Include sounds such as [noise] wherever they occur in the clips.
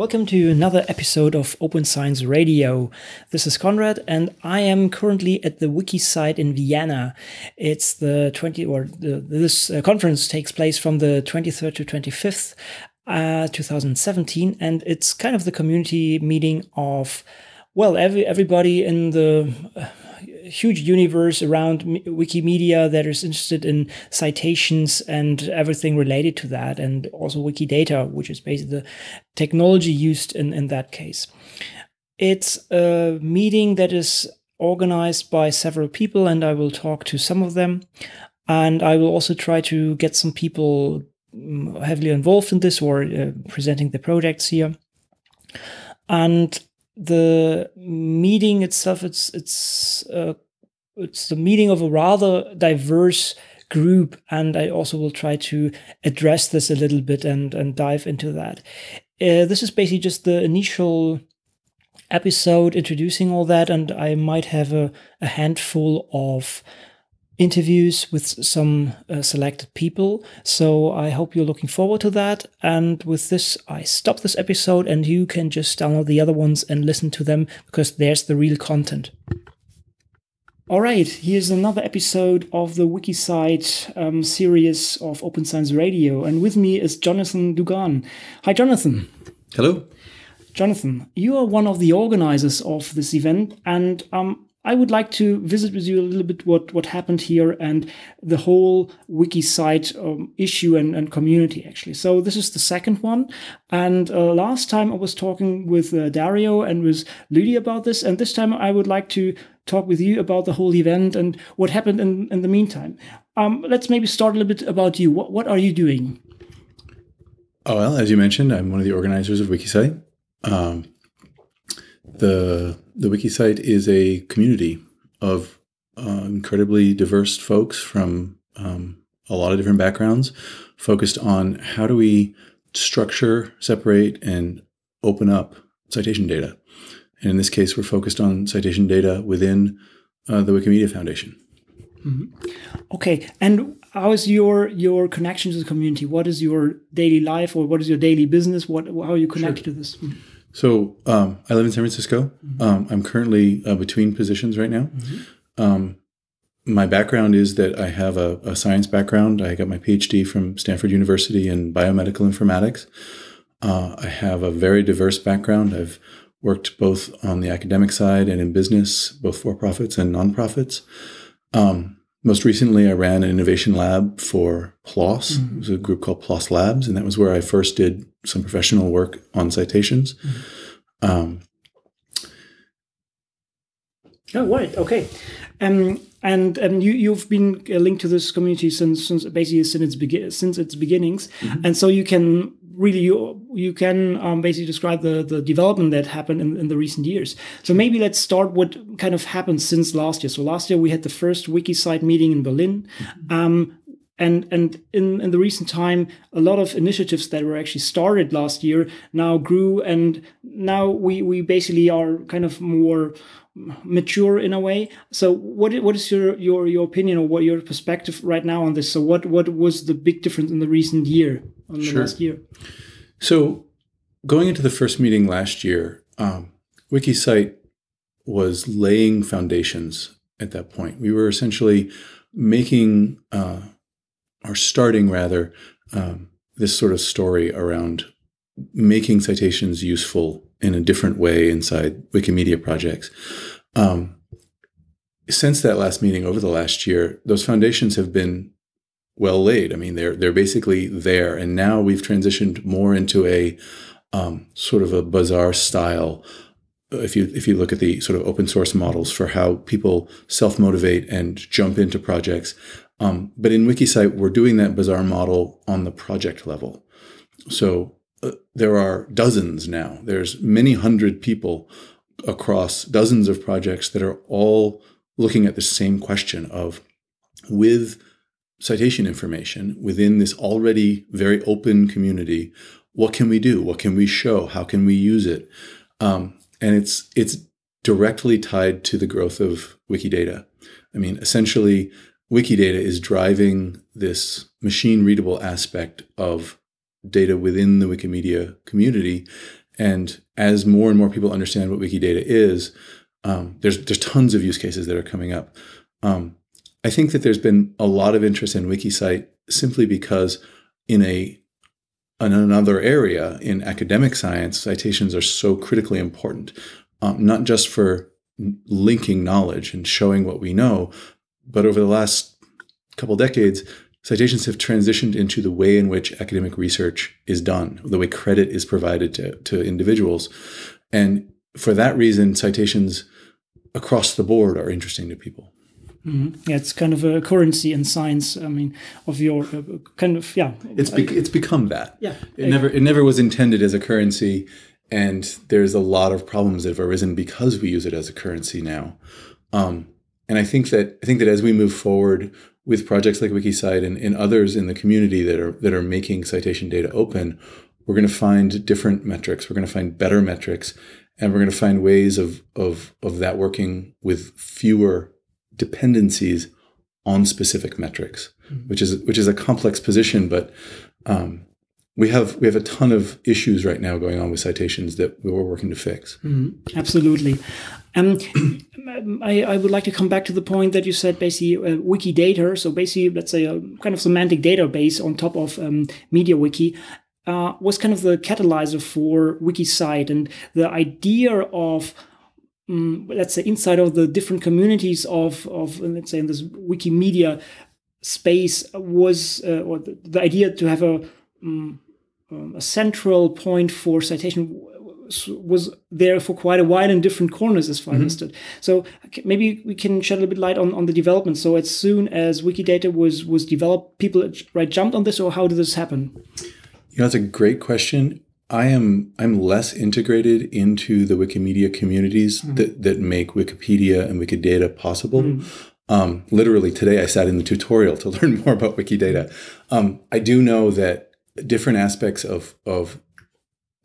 Welcome to another episode of Open Science Radio. This is Conrad, and I am currently at the WikiCite in Vienna. It's the 20 or the, this uh, conference takes place from the 23rd to 25th, uh, 2017, and it's kind of the community meeting of well, every everybody in the huge universe around Wikimedia that is interested in citations and everything related to that, and also Wikidata, which is basically the technology used in, in that case. It's a meeting that is organized by several people, and I will talk to some of them. And I will also try to get some people mm, heavily involved in this or uh, presenting the projects here. And the meeting itself, it's it's uh, it's the meeting of a rather diverse group, and I also will try to address this a little bit and and dive into that. Uh, this is basically just the initial episode introducing all that, and I might have a, a handful of interviews with some uh, selected people. So I hope you're looking forward to that. And with this, I stop this episode, and you can just download the other ones and listen to them because there's the real content. All right, here's another episode of the WikiCite um, series of Open Science Radio. And with me is Jonathan Dugan. Hi, Jonathan. Hello. Jonathan, you are one of the organizers of this event, and um, I would like to visit with you a little bit what, what happened here and the whole WikiCite um, issue and, and community, actually. So this is the second one. And uh, last time I was talking with uh, Dario and with Ludi about this. And this time I would like to talk with you about the whole event and what happened in, in the meantime. Um, let's maybe start a little bit about you. What, what are you doing? Oh, well, as you mentioned, I'm one of the organizers of WikiCite. Um, the the WikiCite is a community of uh, incredibly diverse folks from um, a lot of different backgrounds, focused on how do we structure, separate, and open up citation data. And in this case, we're focused on citation data within uh, the Wikimedia Foundation. Mm-hmm. Okay, and how is your your connection to the community? What is your daily life, or what is your daily business? What how are you connected sure. to this? Mm-hmm. So um, I live in San Francisco. Mm-hmm. Um, I'm currently uh, between positions right now. Mm-hmm. Um, my background is that I have a, a, science background. I got my PhD from Stanford University in biomedical informatics. Uh, I have a very diverse background. I've worked both on the academic side and in business, both for profits and nonprofits. Um, most recently, I ran an innovation lab for PLOS. Mm-hmm. It was a group called PLOS Labs, and that was where I first did some professional work on citations. Mm-hmm. Um, oh, right. Okay. Um, and um, you you've been linked to this community since since basically since its begin since its beginnings, mm-hmm. and so you can really you you can um, basically describe the the development that happened in, in the recent years. So maybe let's start what kind of happened since last year. So last year we had the first WikiCite meeting in Berlin. Mm-hmm. Um, and and in, in the recent time, a lot of initiatives that were actually started last year now grew, and now we we basically are kind of more mature in a way. So what what is your your your opinion or what your perspective right now on this? So what what was the big difference in the recent year on the sure. last year? So going into the first meeting last year, um, WikiCite was laying foundations at that point. We were essentially making uh, or starting rather um, this sort of story around making citations useful in a different way inside Wikimedia projects. Um, since that last meeting over the last year, those foundations have been well laid. I mean, they're they're basically there, and now we've transitioned more into a um, sort of a bazaar style. If you if you look at the sort of open source models for how people self motivate and jump into projects, um, but in WikiCite, we're doing that bazaar model on the project level. So uh, there are dozens now. There's many hundred people across dozens of projects that are all looking at the same question of with citation information within this already very open community what can we do? What can we show? How can we use it? Um, and it's it's directly tied to the growth of wikidata. I mean essentially wikidata is driving this machine readable aspect of data within the wikimedia community and as more and more people understand what Wikidata is, um, there's there's tons of use cases that are coming up. Um, I think that there's been a lot of interest in WikiCite simply because in a in another area in academic science, citations are so critically important, um, not just for linking knowledge and showing what we know, but over the last couple decades, citations have transitioned into the way in which academic research is done, the way credit is provided to, to individuals. And for that reason, citations across the board are interesting to people. Mm-hmm. Yeah, it's kind of a currency in science. I mean, of your uh, kind of yeah. It's be- it's become that. Yeah, it never it never was intended as a currency, and there's a lot of problems that have arisen because we use it as a currency now. Um, and I think that I think that as we move forward with projects like WikiCite and, and others in the community that are that are making citation data open, we're going to find different metrics. We're going to find better metrics, and we're going to find ways of of of that working with fewer dependencies on specific metrics, mm-hmm. which is which is a complex position, but um, we have we have a ton of issues right now going on with citations that we're working to fix. Mm-hmm. Absolutely. Um, [clears throat] I, I, would like to come back to the point that you said basically uh, Wikidata. So basically, let's say a kind of semantic database on top of um, MediaWiki. Uh, was kind of the catalyzer for WikiCite and the idea of um, let's say inside of the different communities of of let's say in this Wikimedia space was uh, or the, the, idea to have a um, a central point for citation was there for quite a while in different corners as far mm-hmm. as I understood. So maybe we can shed a little bit light on, on the development. So as soon as Wikidata was was developed, people right jumped on this, or how did this happen? You know, that's a great question. I am I'm less integrated into the Wikimedia communities mm-hmm. that that make Wikipedia and Wikidata possible. Mm-hmm. Um, literally today, I sat in the tutorial to [laughs] learn more about Wikidata. Um, I do know that different aspects of of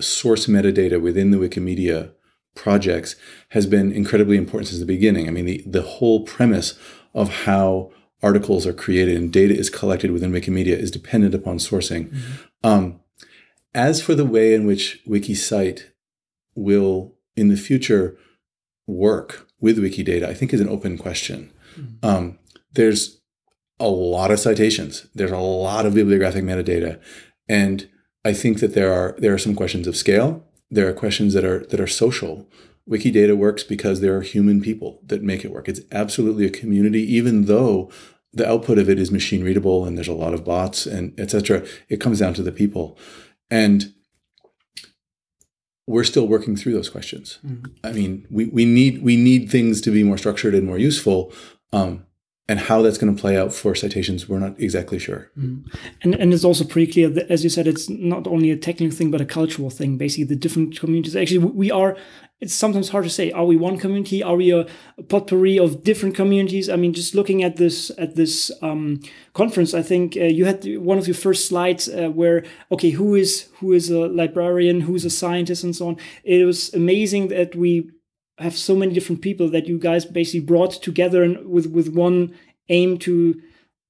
source metadata within the Wikimedia projects has been incredibly important since the beginning. I mean, the the whole premise of how articles are created and data is collected within Wikimedia is dependent upon sourcing. Mm-hmm. Um, as for the way in which WikiCite will in the future work with Wikidata, I think is an open question. Mm-hmm. Um, there's a lot of citations. There's a lot of bibliographic metadata, and I think that there are there are some questions of scale. There are questions that are that are social. Wikidata works because there are human people that make it work. It's absolutely a community, even though the output of it is machine readable and there's a lot of bots and etc. It comes down to the people. And we're still working through those questions. Mm-hmm. I mean, we, we need we need things to be more structured and more useful. Um, and how that's going to play out for citations, we're not exactly sure. Mm. And and it's also pretty clear that, as you said, it's not only a technical thing but a cultural thing. Basically, the different communities. Actually, we are. It's sometimes hard to say. Are we one community? Are we a, a potpourri of different communities? I mean, just looking at this at this um, conference, I think uh, you had one of your first slides uh, where okay, who is who is a librarian, who's a scientist, and so on. It was amazing that we have so many different people that you guys basically brought together and with with one aim to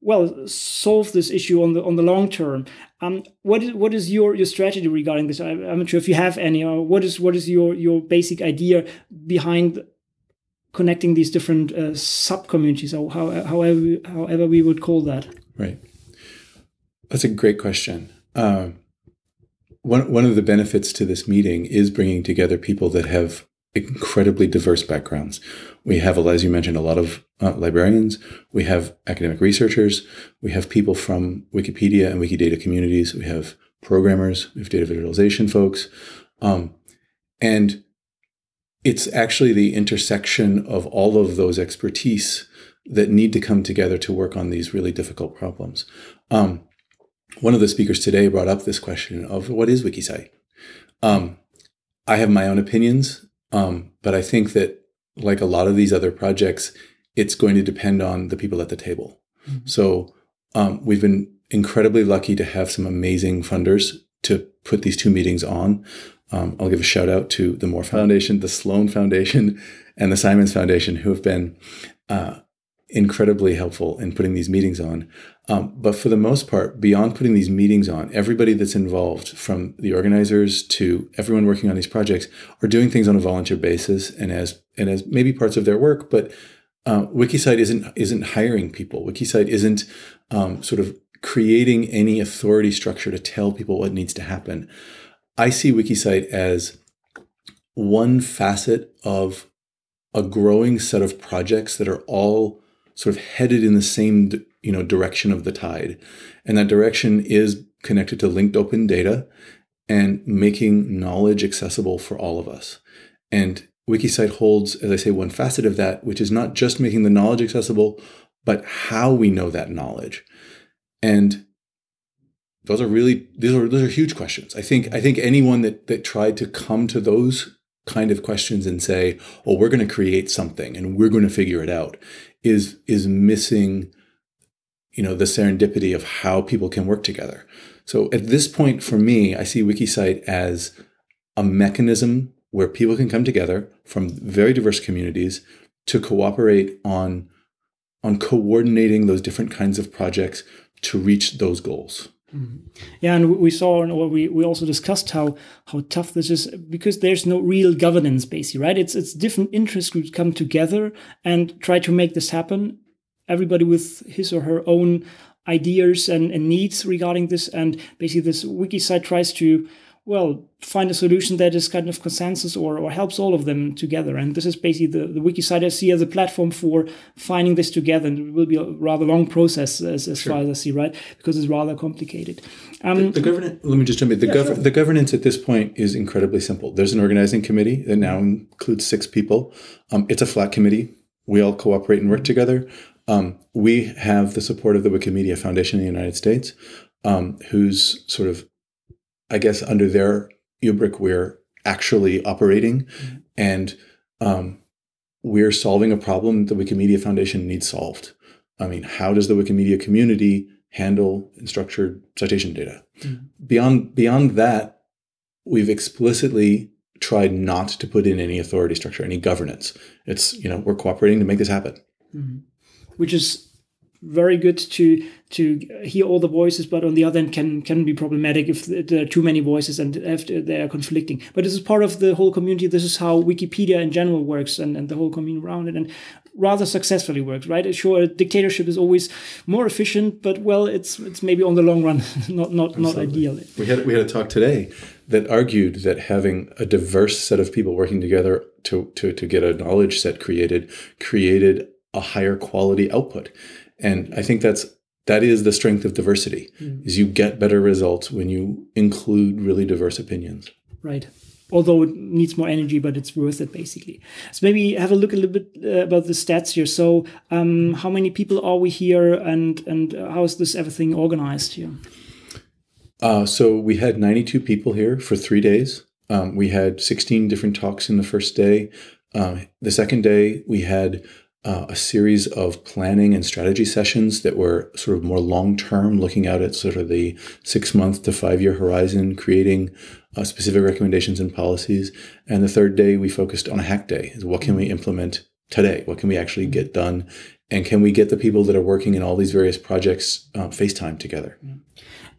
well solve this issue on the on the long term. Um, what is what is your your strategy regarding this? I, am not sure if you have any. Or what is what is your your basic idea behind connecting these different uh, sub communities, or how, however however we would call that? Right. That's a great question. Um, one one of the benefits to this meeting is bringing together people that have incredibly diverse backgrounds. We have, as you mentioned, a lot of uh, librarians. We have academic researchers. We have people from Wikipedia and Wikidata communities. We have programmers. We have data visualization folks. Um, and it's actually the intersection of all of those expertise that need to come together to work on these really difficult problems. Um, one of the speakers today brought up this question of what is WikiCite? Um, I have my own opinions um, but I think that, like a lot of these other projects, it's going to depend on the people at the table. Mm-hmm. So um, we've been incredibly lucky to have some amazing funders to put these two meetings on. Um, I'll give a shout out to the Moore Foundation, the Sloan Foundation, and the Simons Foundation, who have been uh, incredibly helpful in putting these meetings on. Um, but for the most part, beyond putting these meetings on, everybody that's involved, from the organizers to everyone working on these projects, are doing things on a volunteer basis and as and as maybe parts of their work. But uh, WikiCite isn't isn't hiring people. WikiCite isn't um, sort of creating any authority structure to tell people what needs to happen. I see WikiCite as one facet of a growing set of projects that are all sort of headed in the same you know direction of the tide. And that direction is connected to linked open data and making knowledge accessible for all of us. And WikiCite holds as i say one facet of that which is not just making the knowledge accessible but how we know that knowledge. And those are really these are those are huge questions. I think i think anyone that that tried to come to those kind of questions and say, "Oh, we're going to create something and we're going to figure it out," is is missing, you know, the serendipity of how people can work together. So at this point, for me, I see WikiCite as a mechanism where people can come together from very diverse communities to cooperate on on coordinating those different kinds of projects to reach those goals. Mm-hmm. Yeah, and we saw, or we, we also discussed how how tough this is because there's no real governance, basically, right? It's it's different interest groups come together and try to make this happen. Everybody with his or her own ideas and, and needs regarding this, and basically this WikiCite tries to well, find a solution that is kind of consensus or, or helps all of them together. And this is basically the, the WikiCite I see as a platform for finding this together. And it will be a rather long process as, as sure. far as I see, right? Because it's rather complicated. Um, the, the governance, let me just jump in. The, yeah, gov- sure. the governance at this point is incredibly simple. There's an organizing committee that now includes six people. Um, it's a flat committee. We all cooperate and work together. Um, we have the support of the Wikimedia Foundation in the United States, um, whose sort of I guess under their rubric, we're actually operating mm-hmm. and um, we're solving a problem the Wikimedia Foundation needs solved. I mean, how does the Wikimedia community handle structured citation data? Mm-hmm. Beyond beyond that, we've explicitly tried not to put in any authority structure, any governance. It's you know we're cooperating to make this happen. Mm-hmm. Which is very good to to hear all the voices, but on the other hand, can can be problematic if there are too many voices and if they are conflicting. But this is part of the whole community. This is how Wikipedia in general works, and, and the whole community around it, and rather successfully works. Right? Sure, a dictatorship is always more efficient, but well, it's it's maybe on the long run [laughs] not not Absolutely. not ideal. We had we had a talk today that argued that having a diverse set of people working together to to to get a knowledge set created created a higher quality output and I think that's that is the strength of diversity mm. is you get better results when you include really diverse opinions. Right. Although it needs more energy, but it's worth it basically. So maybe have a look a little bit uh, about the stats here. So um, how many people are we here, and and how is this everything organized here? Uh, so we had 92 people here for three days. Um, we had 16 different talks in the first day. Uh, the second day, we had uh, a series of planning and strategy sessions that were sort of more long term, looking out at sort of the six month to five year horizon, creating uh, specific recommendations and policies. And the third day, we focused on a hack day: is what can we implement today? What can we actually get done? And can we get the people that are working in all these various projects uh, FaceTime together?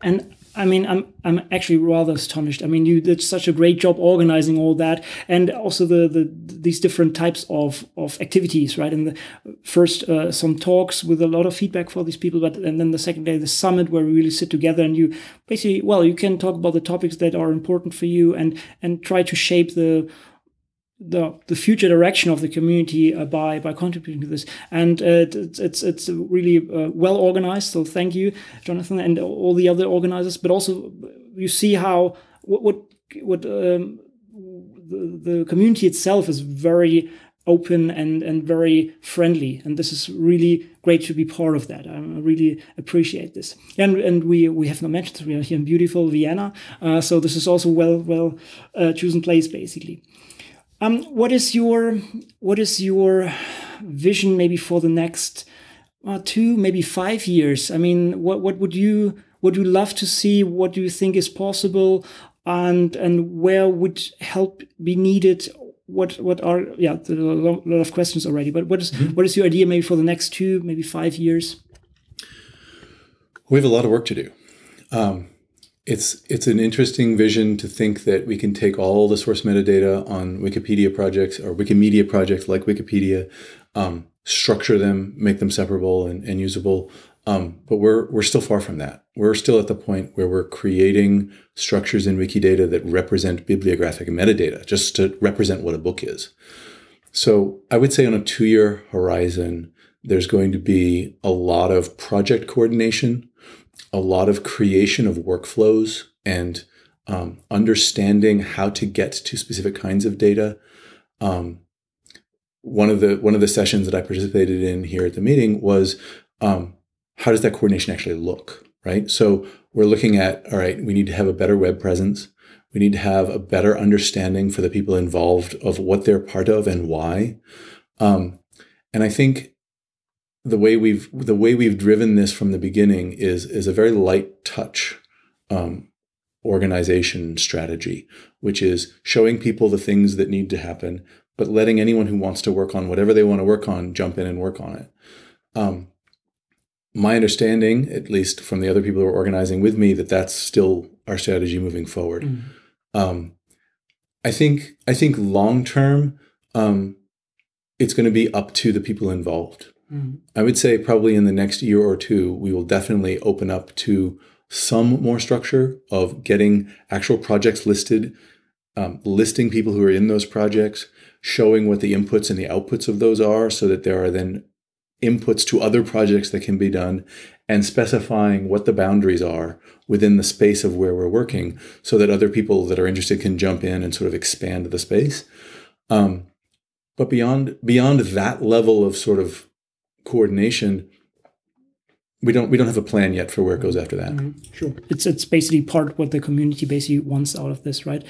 And I mean, I'm I'm actually rather astonished. I mean, you did such a great job organizing all that, and also the the these different types of of activities, right? And the first uh, some talks with a lot of feedback for these people, but and then the second day the summit where we really sit together and you basically well you can talk about the topics that are important for you and and try to shape the the the future direction of the community uh, by by contributing to this. And uh, it's it's it's really uh, well organized so thank you jonathan and all the other organizers. But also you see how what what, what um, the, the community itself is very open and and very friendly. And this is really great to be part of that. I really appreciate this. And and we we have not mentioned we are here in beautiful vienna. Uh, so this is also well well uh, chosen place basically um, what is your what is your vision maybe for the next uh, two, maybe five years? I mean, what what would you would you love to see? What do you think is possible? And and where would help be needed? What what are yeah, a lot of questions already. But what is, mm -hmm. what is your idea maybe for the next two, maybe five years? We have a lot of work to do. Um, it's it's an interesting vision to think that we can take all the source metadata on Wikipedia projects or Wikimedia projects like Wikipedia, um, structure them, make them separable and, and usable. Um, but we're we're still far from that. We're still at the point where we're creating structures in Wikidata that represent bibliographic metadata, just to represent what a book is. So I would say on a two-year horizon, there's going to be a lot of project coordination a lot of creation of workflows and um, understanding how to get to specific kinds of data. Um, one of the one of the sessions that I participated in here at the meeting was um, how does that coordination actually look, right? So we're looking at all right, we need to have a better web presence. We need to have a better understanding for the people involved of what they're part of and why. Um, and I think the way we've the way we've driven this from the beginning is is a very light touch um, organization strategy, which is showing people the things that need to happen, but letting anyone who wants to work on whatever they want to work on jump in and work on it. Um, my understanding, at least from the other people who are organizing with me, that that's still our strategy moving forward. Mm. Um, I think I think long term, um, it's going to be up to the people involved. I would say probably in the next year or two, we will definitely open up to some more structure of getting actual projects listed, um, listing people who are in those projects, showing what the inputs and the outputs of those are so that there are then inputs to other projects that can be done and specifying what the boundaries are within the space of where we're working so that other people that are interested can jump in and sort of expand the space. Um, but beyond beyond that level of sort of coordination we don't we don't have a plan yet for where it goes after that. Mm-hmm. sure. It's it's basically part what the community basically wants out of this right?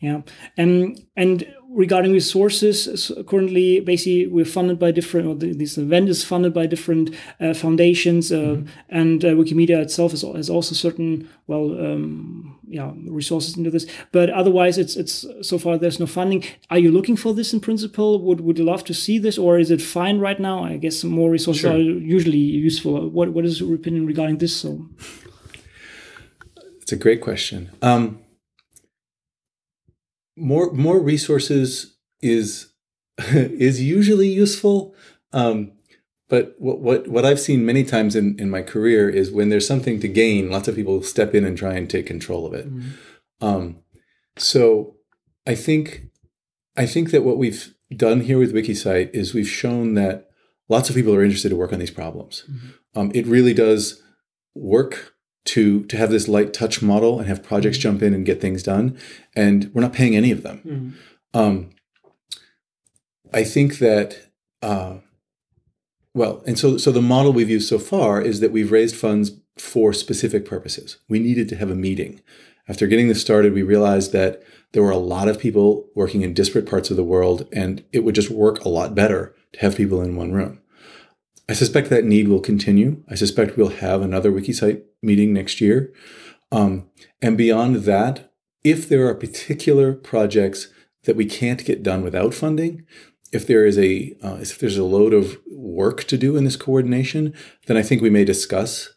Yeah. And and regarding resources currently basically we're funded by different or this event is funded by different uh, foundations uh, mm-hmm. and uh, wikimedia itself is, has also certain well um, yeah resources into this. But otherwise it's it's so far there's no funding. Are you looking for this in principle? Would would you love to see this or is it fine right now? I guess more resources sure. are usually useful. What what is your opinion regarding this so? It's a great question. Um, more more resources is [laughs] is usually useful. Um, but what, what what I've seen many times in, in my career is when there's something to gain, lots of people step in and try and take control of it. Mm-hmm. Um, so I think I think that what we've done here with WikiCite is we've shown that lots of people are interested to work on these problems. Mm-hmm. Um, it really does work to to have this light touch model and have projects mm-hmm. jump in and get things done and we're not paying any of them mm. um, i think that uh, well and so so the model we've used so far is that we've raised funds for specific purposes we needed to have a meeting after getting this started we realized that there were a lot of people working in disparate parts of the world and it would just work a lot better to have people in one room I suspect that need will continue. I suspect we'll have another WikiCite meeting next year. Um, and beyond that, if there are particular projects that we can't get done without funding, if there is a uh, if there's a load of work to do in this coordination, then I think we may discuss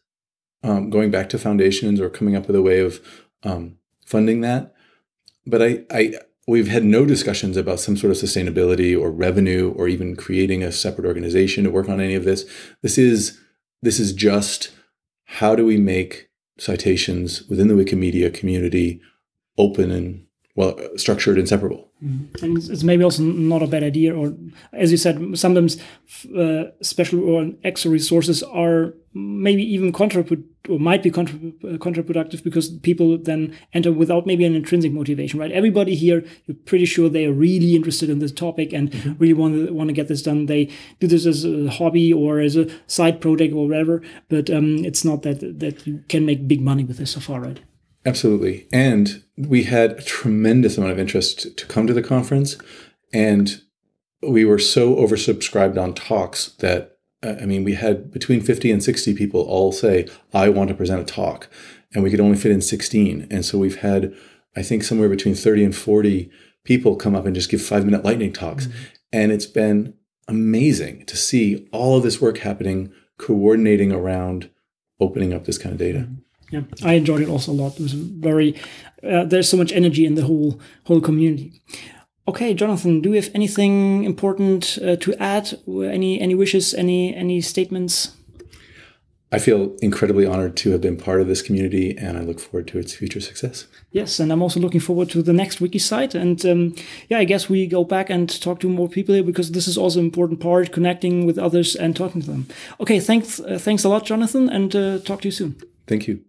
um, going back to foundations or coming up with a way of um, funding that. But I, I We've had no discussions about some sort of sustainability or revenue or even creating a separate organization to work on any of this. This is this is just how do we make citations within the Wikimedia community open and well structured and separable. Mm-hmm. And it's maybe also not a bad idea, or as you said, sometimes uh, special or extra resources are maybe even contrapro- or might be contra- uh, counterproductive because people then enter without maybe an intrinsic motivation, right? Everybody here, you're pretty sure they are really interested in this topic and mm-hmm. really want to want to get this done. They do this as a hobby or as a side project or whatever, but um, it's not that that you can make big money with this so far, right? Absolutely. And we had a tremendous amount of interest to come to the conference. And we were so oversubscribed on talks that, uh, I mean, we had between 50 and 60 people all say, I want to present a talk. And we could only fit in 16. And so we've had, I think, somewhere between 30 and 40 people come up and just give five minute lightning talks. Mm-hmm. And it's been amazing to see all of this work happening, coordinating around opening up this kind of data. Yeah, I enjoyed it also a lot. It was very. Uh, there's so much energy in the whole whole community. Okay, Jonathan, do you have anything important uh, to add? Any any wishes? Any any statements? I feel incredibly honored to have been part of this community, and I look forward to its future success. Yes, and I'm also looking forward to the next WikiCite. And um, yeah, I guess we go back and talk to more people here because this is also an important part, connecting with others and talking to them. Okay, thanks, uh, thanks a lot, Jonathan, and uh, talk to you soon. Thank you.